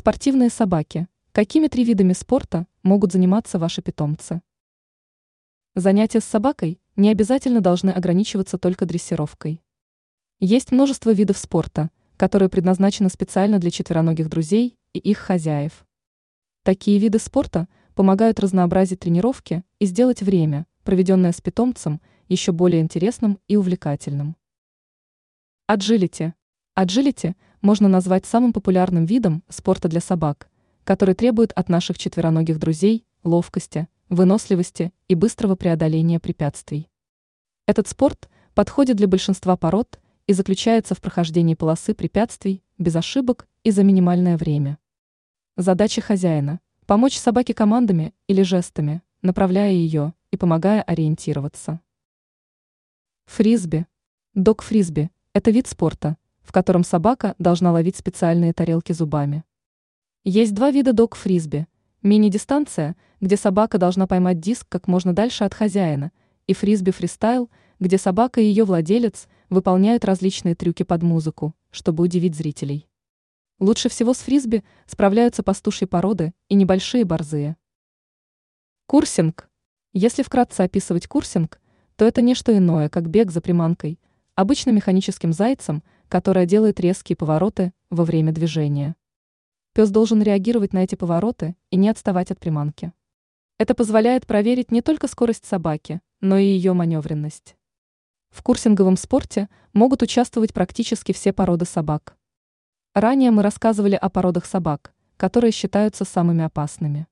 Спортивные собаки. Какими три видами спорта могут заниматься ваши питомцы? Занятия с собакой не обязательно должны ограничиваться только дрессировкой. Есть множество видов спорта, которые предназначены специально для четвероногих друзей и их хозяев. Такие виды спорта помогают разнообразить тренировки и сделать время, проведенное с питомцем, еще более интересным и увлекательным. Аджилити. Аджилити можно назвать самым популярным видом спорта для собак, который требует от наших четвероногих друзей ловкости, выносливости и быстрого преодоления препятствий. Этот спорт подходит для большинства пород и заключается в прохождении полосы препятствий без ошибок и за минимальное время. Задача хозяина – помочь собаке командами или жестами, направляя ее и помогая ориентироваться. Фрисби. Дог-фрисби – это вид спорта, в котором собака должна ловить специальные тарелки зубами. Есть два вида дог-фрисби. Мини-дистанция, где собака должна поймать диск как можно дальше от хозяина, и фрисби-фристайл, где собака и ее владелец выполняют различные трюки под музыку, чтобы удивить зрителей. Лучше всего с фрисби справляются пастушьи породы и небольшие борзые. Курсинг. Если вкратце описывать курсинг, то это не что иное, как бег за приманкой, обычно механическим зайцем – которая делает резкие повороты во время движения. Пес должен реагировать на эти повороты и не отставать от приманки. Это позволяет проверить не только скорость собаки, но и ее маневренность. В курсинговом спорте могут участвовать практически все породы собак. Ранее мы рассказывали о породах собак, которые считаются самыми опасными.